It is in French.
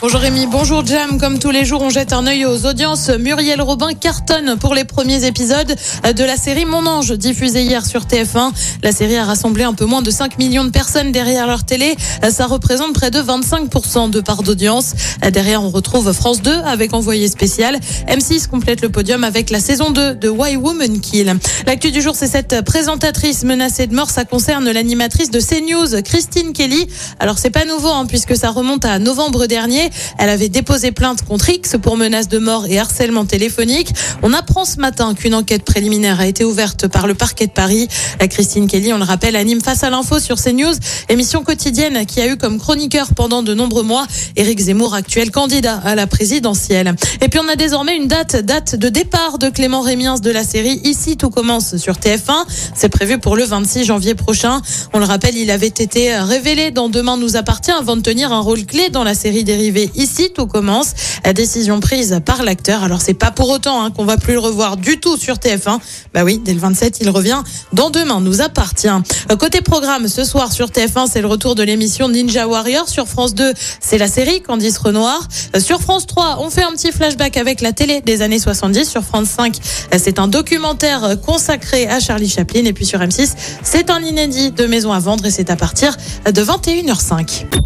Bonjour Rémi, bonjour Jam. Comme tous les jours, on jette un œil aux audiences. Muriel Robin cartonne pour les premiers épisodes de la série Mon Ange, diffusée hier sur TF1. La série a rassemblé un peu moins de 5 millions de personnes derrière leur télé. Ça représente près de 25% de part d'audience. Derrière, on retrouve France 2 avec envoyé spécial. M6 complète le podium avec la saison 2 de Why Woman Kill. L'actu du jour, c'est cette présentatrice menacée de mort. Ça concerne l'animatrice de CNews, Christine Kelly. Alors, c'est pas nouveau, hein, puisque ça remonte à novembre dernier. Elle avait déposé plainte contre X pour menace de mort et harcèlement téléphonique. On apprend ce matin qu'une enquête préliminaire a été ouverte par le parquet de Paris. La Christine Kelly, on le rappelle, anime face à l'info sur CNews, émission quotidienne qui a eu comme chroniqueur pendant de nombreux mois Éric Zemmour, actuel candidat à la présidentielle. Et puis on a désormais une date, date de départ de Clément Rémiens de la série Ici tout commence sur TF1. C'est prévu pour le 26 janvier prochain. On le rappelle, il avait été révélé dans Demain nous appartient avant de tenir un rôle clé dans la série dérivée Ici tout commence. Décision prise par l'acteur. Alors c'est pas pour autant hein, qu'on va plus le revoir du tout sur TF1. Bah oui, dès le 27, il revient dans Demain nous appartient. Euh, Côté programme, ce soir sur TF1, c'est le retour de l'émission Ninja Warrior. Sur France 2, c'est la série Candice Renoir. Euh, Sur France 3, on fait un petit flashback avec la télé des années 70. Sur France 5, euh, c'est un documentaire consacré à Charlie Chaplin. Et puis sur M6, c'est un inédit de Maison à vendre et c'est à partir de 21h05.